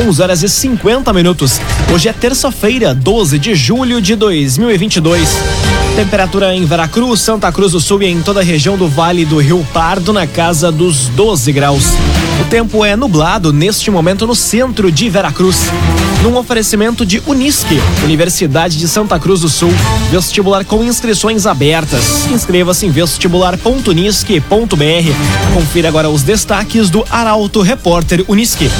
11 horas e 50 minutos. Hoje é terça-feira, 12 de julho de 2022. Temperatura em Veracruz, Santa Cruz do Sul e em toda a região do Vale do Rio Pardo na casa dos 12 graus. O tempo é nublado neste momento no centro de Veracruz. Num oferecimento de Unisque, Universidade de Santa Cruz do Sul. Vestibular com inscrições abertas. Inscreva-se em vestibular.unisque.br. Confira agora os destaques do Arauto Repórter Unisque.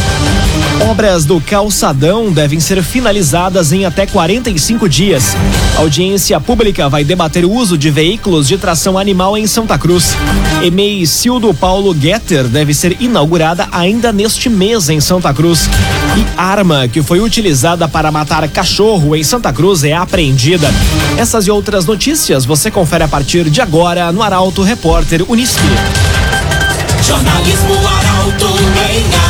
Obras do calçadão devem ser finalizadas em até 45 dias. Audiência pública vai debater o uso de veículos de tração animal em Santa Cruz. EMEI Cildo Paulo Getter deve ser inaugurada ainda neste mês em Santa Cruz. E arma que foi utilizada para matar cachorro em Santa Cruz é apreendida. Essas e outras notícias você confere a partir de agora no Arauto Repórter Unisque. Jornalismo Arauto em.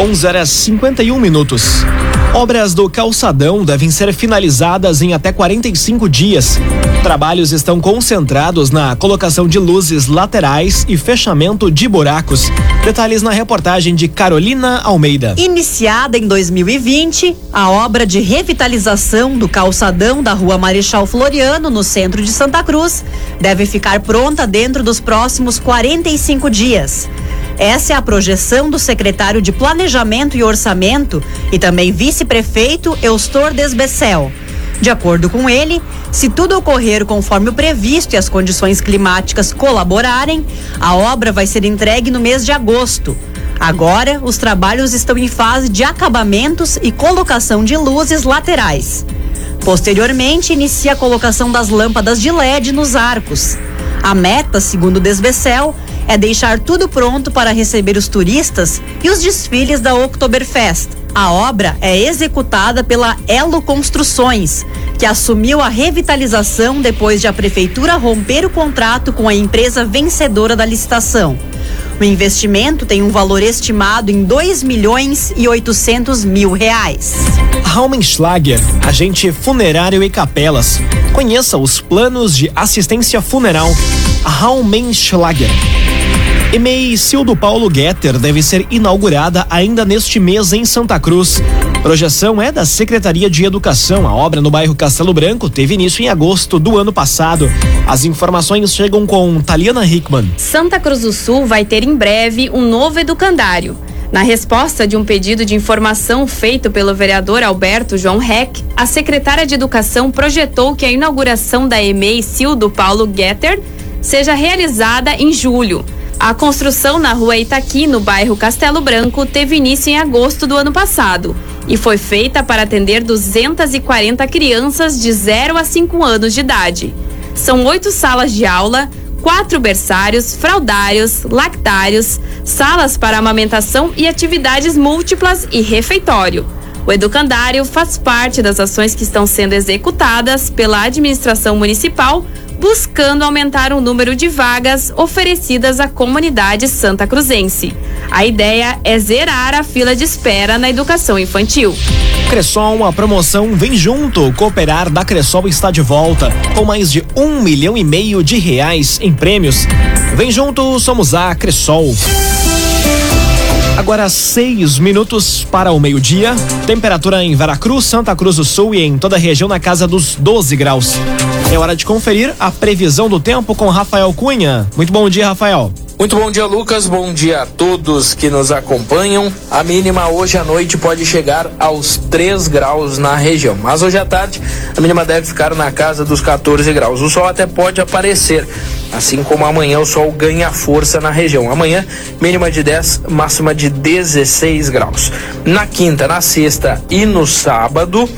11 horas 51 minutos. Obras do calçadão devem ser finalizadas em até 45 dias. Trabalhos estão concentrados na colocação de luzes laterais e fechamento de buracos. Detalhes na reportagem de Carolina Almeida. Iniciada em 2020, a obra de revitalização do calçadão da Rua Marechal Floriano, no centro de Santa Cruz, deve ficar pronta dentro dos próximos 45 dias. Essa é a projeção do secretário de Planejamento e Orçamento e também vice-prefeito Eustor Desbecel. De acordo com ele, se tudo ocorrer conforme o previsto e as condições climáticas colaborarem, a obra vai ser entregue no mês de agosto. Agora, os trabalhos estão em fase de acabamentos e colocação de luzes laterais. Posteriormente, inicia a colocação das lâmpadas de LED nos arcos. A meta, segundo Desbecel, é deixar tudo pronto para receber os turistas e os desfiles da Oktoberfest. A obra é executada pela Elo Construções, que assumiu a revitalização depois de a prefeitura romper o contrato com a empresa vencedora da licitação. O investimento tem um valor estimado em 2 milhões e 800 mil reais. Raumenschlager, agente funerário e capelas. Conheça os planos de assistência funeral. Raumenschlager. Cildo Paulo Getter deve ser inaugurada ainda neste mês em Santa Cruz. Projeção é da Secretaria de Educação. A obra no bairro Castelo Branco teve início em agosto do ano passado. As informações chegam com Taliana Hickman. Santa Cruz do Sul vai ter em breve um novo educandário. Na resposta de um pedido de informação feito pelo vereador Alberto João Heck, a secretária de Educação projetou que a inauguração da EMEI Cildo Paulo Getter seja realizada em julho. A construção na rua Itaqui, no bairro Castelo Branco, teve início em agosto do ano passado e foi feita para atender 240 crianças de 0 a 5 anos de idade. São oito salas de aula, quatro berçários, fraldários, lactários, salas para amamentação e atividades múltiplas e refeitório. O educandário faz parte das ações que estão sendo executadas pela administração municipal buscando aumentar o número de vagas oferecidas à comunidade santa cruzense. A ideia é zerar a fila de espera na educação infantil. Cressol, a promoção Vem Junto. Cooperar da Cressol está de volta, com mais de um milhão e meio de reais em prêmios. Vem junto, somos a Cressol. Agora seis minutos para o meio-dia. Temperatura em Veracruz, Santa Cruz do Sul e em toda a região na casa dos 12 graus. É hora de conferir a previsão do tempo com Rafael Cunha. Muito bom dia, Rafael. Muito bom dia, Lucas. Bom dia a todos que nos acompanham. A mínima hoje à noite pode chegar aos 3 graus na região, mas hoje à tarde a mínima deve ficar na casa dos 14 graus. O sol até pode aparecer, assim como amanhã o sol ganha força na região. Amanhã, mínima de 10, máxima de 16 graus. Na quinta, na sexta e no sábado,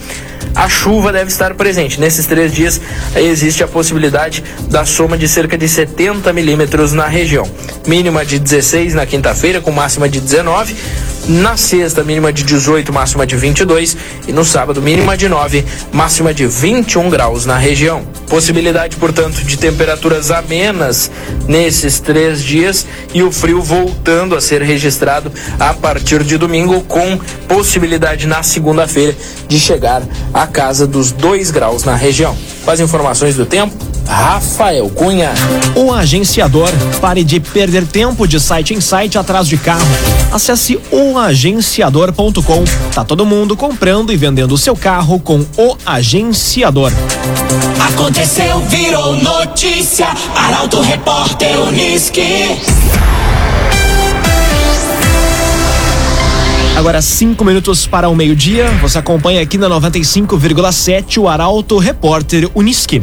a chuva deve estar presente. Nesses três dias existe a possibilidade da soma de cerca de 70 milímetros na região. Mínima de 16 na quinta-feira, com máxima de 19. Na sexta, mínima de 18, máxima de 22. E no sábado, mínima de 9, máxima de 21 graus na região. Possibilidade, portanto, de temperaturas amenas nesses três dias e o frio voltando a ser registrado a partir de domingo, com possibilidade na segunda-feira de chegar à casa dos 2 graus na região. Com as informações do tempo, Rafael Cunha. O agenciador. Pare de perder tempo de site em site atrás de carro. Acesse oagenciador.com. Tá todo mundo comprando e vendendo o seu carro com o agenciador. Aconteceu, virou notícia. Arauto Repórter Uniski. Agora cinco minutos para o meio-dia. Você acompanha aqui na 95,7 o Arauto Repórter Uniski.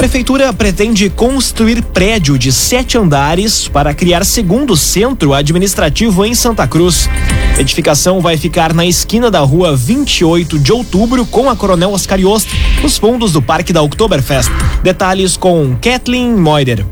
Prefeitura pretende construir prédio de sete andares para criar segundo centro administrativo em Santa Cruz. A edificação vai ficar na esquina da rua 28 de outubro com a Coronel Oscar nos fundos do Parque da Oktoberfest. Detalhes com Kathleen Moider.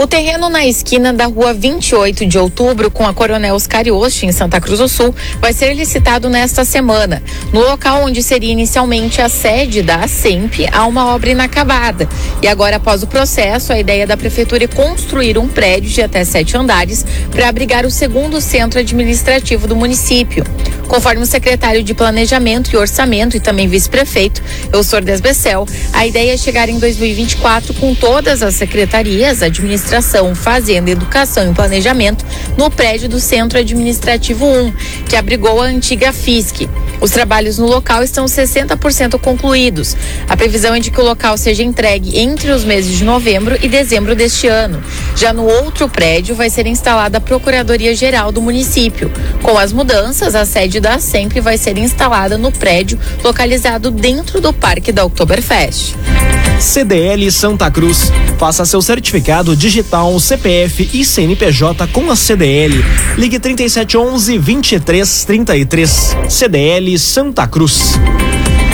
O terreno na esquina da rua 28 de outubro com a Coronel Oscar Yost, em Santa Cruz do Sul, vai ser licitado nesta semana. No local onde seria inicialmente a sede da ASEMP, há uma obra inacabada. E agora, após o processo, a ideia da Prefeitura é construir um prédio de até sete andares para abrigar o segundo centro administrativo do município. Conforme o secretário de Planejamento e Orçamento e também vice-prefeito, Eusor Desbecel, a ideia é chegar em 2024 com todas as secretarias, Administração, Fazenda, Educação e Planejamento no prédio do Centro Administrativo 1, que abrigou a antiga FISC. Os trabalhos no local estão 60% concluídos. A previsão é de que o local seja entregue entre os meses de novembro e dezembro deste ano. Já no outro prédio vai ser instalada a Procuradoria-Geral do município. Com as mudanças, a sede da Sempre vai ser instalada no prédio localizado dentro do Parque da Oktoberfest. CDL Santa Cruz. Faça seu certificado digital, CPF e CNPJ com a CDL. Ligue 3711 2333. CDL Santa Cruz.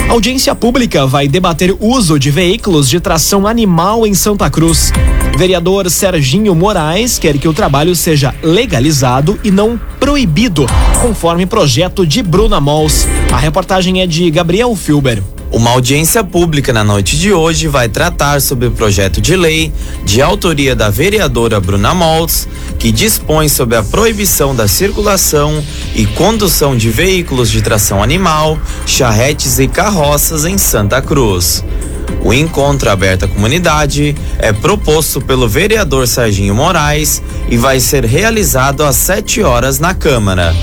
Audiência pública vai debater uso de veículos de tração animal em Santa Cruz. Vereador Serginho Moraes quer que o trabalho seja legalizado e não proibido, conforme projeto de Bruna Mols. A reportagem é de Gabriel Filber. Uma audiência pública na noite de hoje vai tratar sobre o projeto de lei de autoria da vereadora Bruna Moltz, que dispõe sobre a proibição da circulação e condução de veículos de tração animal, charretes e carroças em Santa Cruz. O encontro aberto à comunidade é proposto pelo vereador Serginho Moraes e vai ser realizado às 7 horas na Câmara.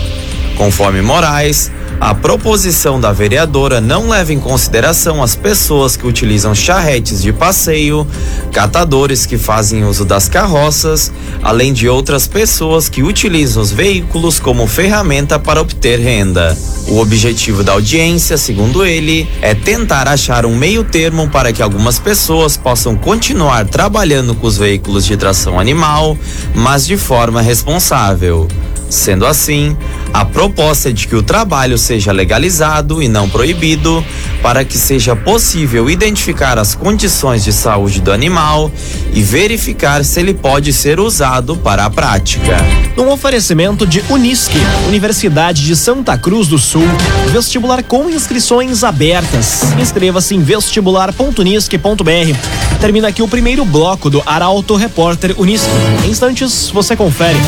Conforme Moraes, a proposição da vereadora não leva em consideração as pessoas que utilizam charretes de passeio, catadores que fazem uso das carroças, além de outras pessoas que utilizam os veículos como ferramenta para obter renda. O objetivo da audiência, segundo ele, é tentar achar um meio termo para que algumas pessoas possam continuar trabalhando com os veículos de tração animal, mas de forma responsável. Sendo assim, a proposta é de que o trabalho seja legalizado e não proibido, para que seja possível identificar as condições de saúde do animal e verificar se ele pode ser usado para a prática. Num oferecimento de Unisque, Universidade de Santa Cruz do Sul, vestibular com inscrições abertas. Inscreva-se em vestibular.unisque.br. Termina aqui o primeiro bloco do Arauto Repórter Unisque. Em instantes, você confere.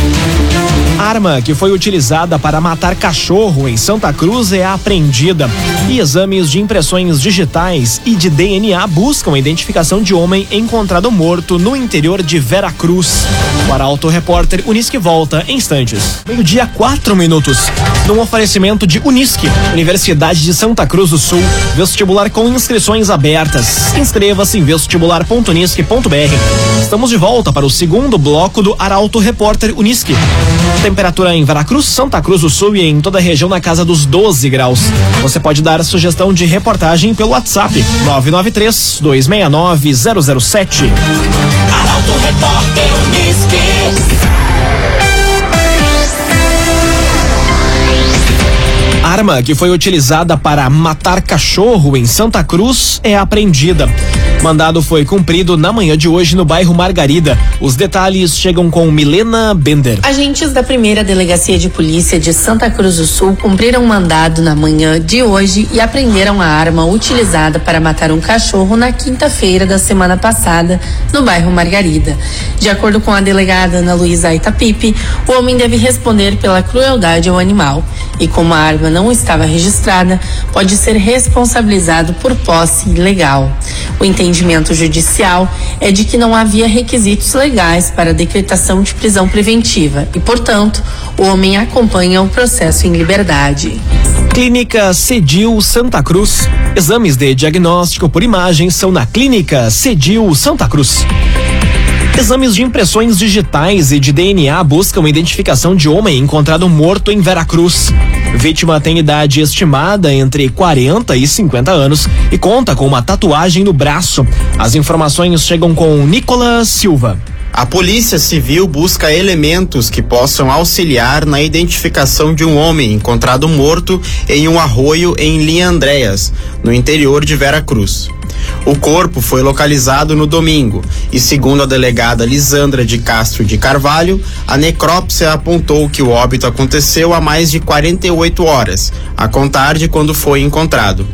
Que foi utilizada para matar cachorro em Santa Cruz é apreendida. E exames de impressões digitais e de DNA buscam a identificação de homem encontrado morto no interior de Vera Cruz. O Arauto Repórter Unisque volta em instantes. Meio-dia, quatro minutos. Num oferecimento de Unisque, Universidade de Santa Cruz do Sul. Vestibular com inscrições abertas. Inscreva-se em vestibular.unisque.br. Estamos de volta para o segundo bloco do Arauto Repórter Unisque. Temperatura em Veracruz, Santa Cruz do Sul e em toda a região na casa dos 12 graus. Você pode dar sugestão de reportagem pelo WhatsApp 993 269 007. Arauto Repórter. Arma que foi utilizada para matar cachorro em Santa Cruz é apreendida. Mandado foi cumprido na manhã de hoje no bairro Margarida. Os detalhes chegam com Milena Bender. Agentes da primeira delegacia de polícia de Santa Cruz do Sul cumpriram um mandado na manhã de hoje e apreenderam a arma utilizada para matar um cachorro na quinta-feira da semana passada no bairro Margarida. De acordo com a delegada Ana Luísa Itapipe, o homem deve responder pela crueldade ao animal e como a arma não estava registrada, pode ser responsabilizado por posse ilegal. O entendimento judicial é de que não havia requisitos legais para a decretação de prisão preventiva e, portanto, o homem acompanha o processo em liberdade. Clínica Cedil Santa Cruz. Exames de diagnóstico por imagem são na Clínica Cedil Santa Cruz. Exames de impressões digitais e de DNA buscam identificação de homem encontrado morto em Veracruz. Vítima tem idade estimada entre 40 e 50 anos e conta com uma tatuagem no braço. As informações chegam com Nicolas Silva. A Polícia Civil busca elementos que possam auxiliar na identificação de um homem encontrado morto em um arroio em Linha Andréas, no interior de Vera Cruz. O corpo foi localizado no domingo e, segundo a delegada Lisandra de Castro de Carvalho, a necrópsia apontou que o óbito aconteceu há mais de 48 horas, a contar de quando foi encontrado.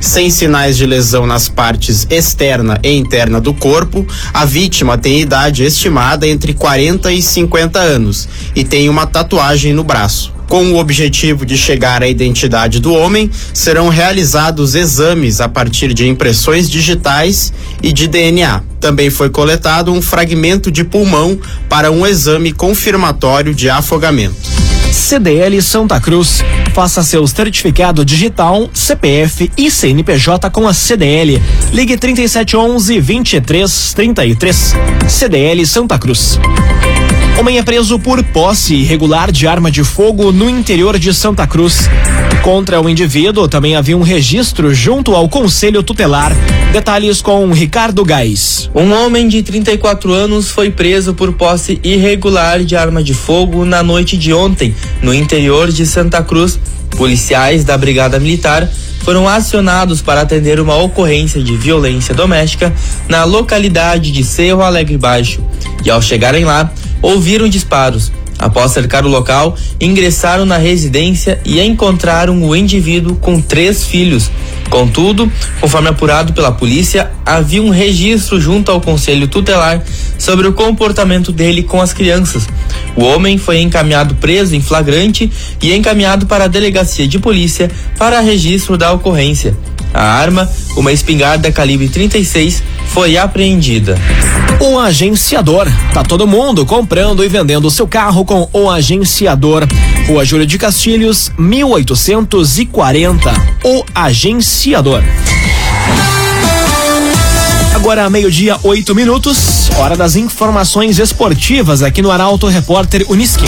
Sem sinais de lesão nas partes externa e interna do corpo, a vítima tem idade estimada entre 40 e 50 anos e tem uma tatuagem no braço. Com o objetivo de chegar à identidade do homem, serão realizados exames a partir de impressões digitais e de DNA. Também foi coletado um fragmento de pulmão para um exame confirmatório de afogamento. CDL Santa Cruz. Faça seu certificado digital, CPF e CNPJ com a CDL. Ligue 3711 2333. CDL Santa Cruz. Homem é preso por posse irregular de arma de fogo no interior de Santa Cruz. Contra o indivíduo também havia um registro junto ao Conselho Tutelar. Detalhes com Ricardo Gás. Um homem de 34 anos foi preso por posse irregular de arma de fogo na noite de ontem, no interior de Santa Cruz. Policiais da Brigada Militar foram acionados para atender uma ocorrência de violência doméstica na localidade de Cerro Alegre Baixo. E ao chegarem lá, ouviram disparos. Após cercar o local, ingressaram na residência e encontraram o indivíduo com três filhos. Contudo, conforme apurado pela polícia, havia um registro junto ao conselho tutelar sobre o comportamento dele com as crianças. O homem foi encaminhado preso em flagrante e encaminhado para a delegacia de polícia para registro da ocorrência. A arma, uma espingarda calibre 36, foi apreendida. O agenciador. Tá todo mundo comprando e vendendo seu carro com o agenciador. Rua Júlio de Castilhos, 1840. O agenciador. Agora, meio-dia, oito minutos. Hora das informações esportivas aqui no Arauto Repórter Uniski.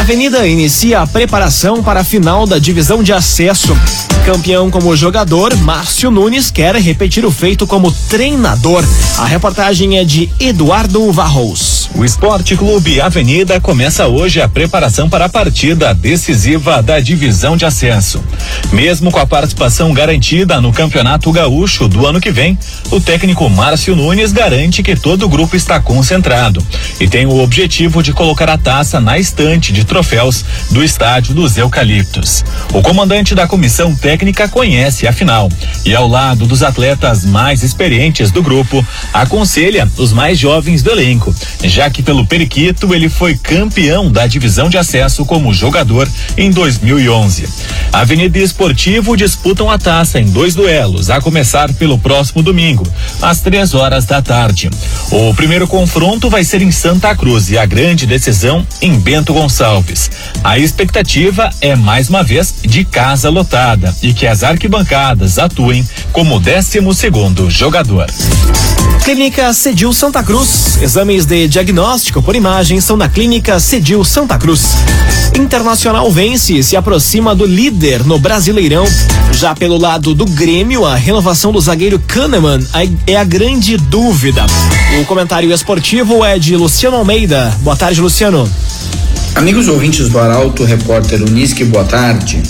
Avenida inicia a preparação para a final da divisão de acesso. Campeão como jogador, Márcio Nunes quer repetir o feito como treinador. A reportagem é de Eduardo Varros. O Esporte Clube Avenida começa hoje a preparação para a partida decisiva da divisão de acesso. Mesmo com a participação garantida no Campeonato Gaúcho do ano que vem, o técnico Márcio Nunes garante que todo o grupo está concentrado e tem o objetivo de colocar a taça na estante de troféus do estádio dos Eucaliptos. O comandante da comissão técnica conhece a final e, ao lado dos atletas mais experientes do grupo, aconselha os mais jovens do elenco, já que pelo Periquito ele foi campeão da divisão de acesso como jogador em 2011. Avenida Esportivo disputam a taça em dois duelos, a começar pelo próximo domingo, às três horas da tarde. O primeiro confronto vai ser em Santa Cruz e a grande decisão em Bento Gonçalves. A expectativa é mais uma vez de casa lotada e que as arquibancadas atuem como 12 segundo jogador. Clínica Cedil Santa Cruz. Exames de diagnóstico por imagem são na Clínica Cedil Santa Cruz. Internacional vence e se aproxima do líder no Brasileirão. Já pelo lado do Grêmio, a renovação do zagueiro Kahneman é a grande dúvida. O comentário esportivo é de Luciano Almeida. Boa tarde, Luciano. Amigos ouvintes do Arauto, repórter Unisque, boa tarde.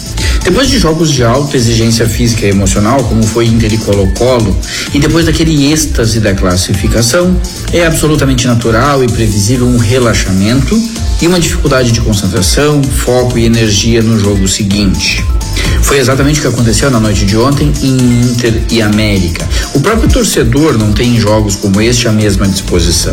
Depois de jogos de alta exigência física e emocional, como foi Inter e Colo-Colo, e depois daquele êxtase da classificação, é absolutamente natural e previsível um relaxamento e uma dificuldade de concentração, foco e energia no jogo seguinte. Foi exatamente o que aconteceu na noite de ontem em Inter e América. O próprio torcedor não tem em jogos como este a mesma disposição.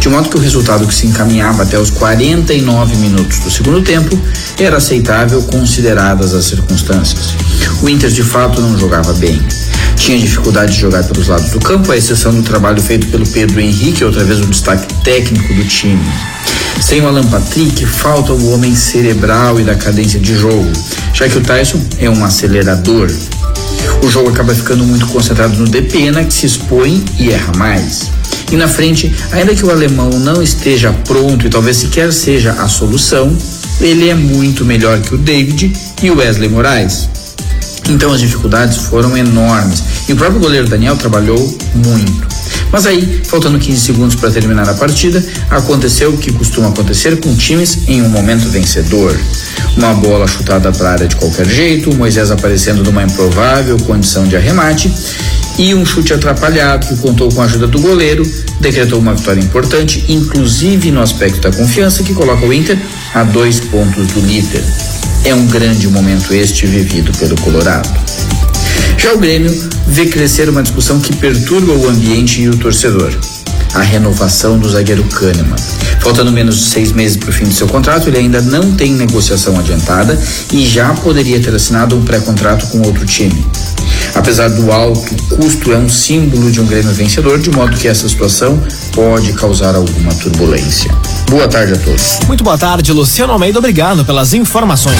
De modo que o resultado que se encaminhava até os 49 minutos do segundo tempo era aceitável consideradas as circunstâncias. O Inter de fato não jogava bem. Tinha dificuldade de jogar pelos lados do campo, à exceção do trabalho feito pelo Pedro Henrique, outra vez o destaque técnico do time. Sem o Alan Patrick, falta o homem cerebral e da cadência de jogo, já que o Tyson é um acelerador. O jogo acaba ficando muito concentrado no Depena, que se expõe e erra mais. E na frente, ainda que o alemão não esteja pronto e talvez sequer seja a solução, ele é muito melhor que o David e o Wesley Moraes. Então as dificuldades foram enormes e o próprio goleiro Daniel trabalhou muito. Mas aí, faltando 15 segundos para terminar a partida, aconteceu o que costuma acontecer com times em um momento vencedor. Uma bola chutada para a área de qualquer jeito, Moisés aparecendo numa improvável condição de arremate e um chute atrapalhado que contou com a ajuda do goleiro, decretou uma vitória importante, inclusive no aspecto da confiança, que coloca o Inter a dois pontos do líder. É um grande momento este vivido pelo Colorado. Já o Grêmio vê crescer uma discussão que perturba o ambiente e o torcedor. A renovação do zagueiro Kahneman. Faltando menos seis meses para o fim do seu contrato, ele ainda não tem negociação adiantada e já poderia ter assinado um pré-contrato com outro time. Apesar do alto custo, é um símbolo de um Grêmio vencedor, de modo que essa situação pode causar alguma turbulência. Boa tarde a todos. Muito boa tarde, Luciano Almeida. Obrigado pelas informações.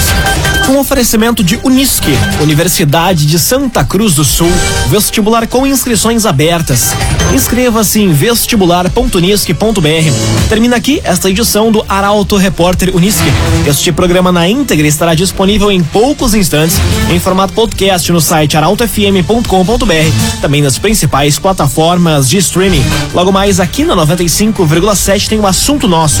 Com oferecimento de Unisque, Universidade de Santa Cruz do Sul, vestibular com inscrições abertas. Inscreva-se em vestibular.unisque.br. Termina aqui esta edição do Arauto Repórter Unisque. Este programa na íntegra estará disponível em poucos instantes em formato podcast no site arautofm.com.br, também nas principais plataformas de streaming. Logo mais aqui na 95,7 tem o um assunto nosso.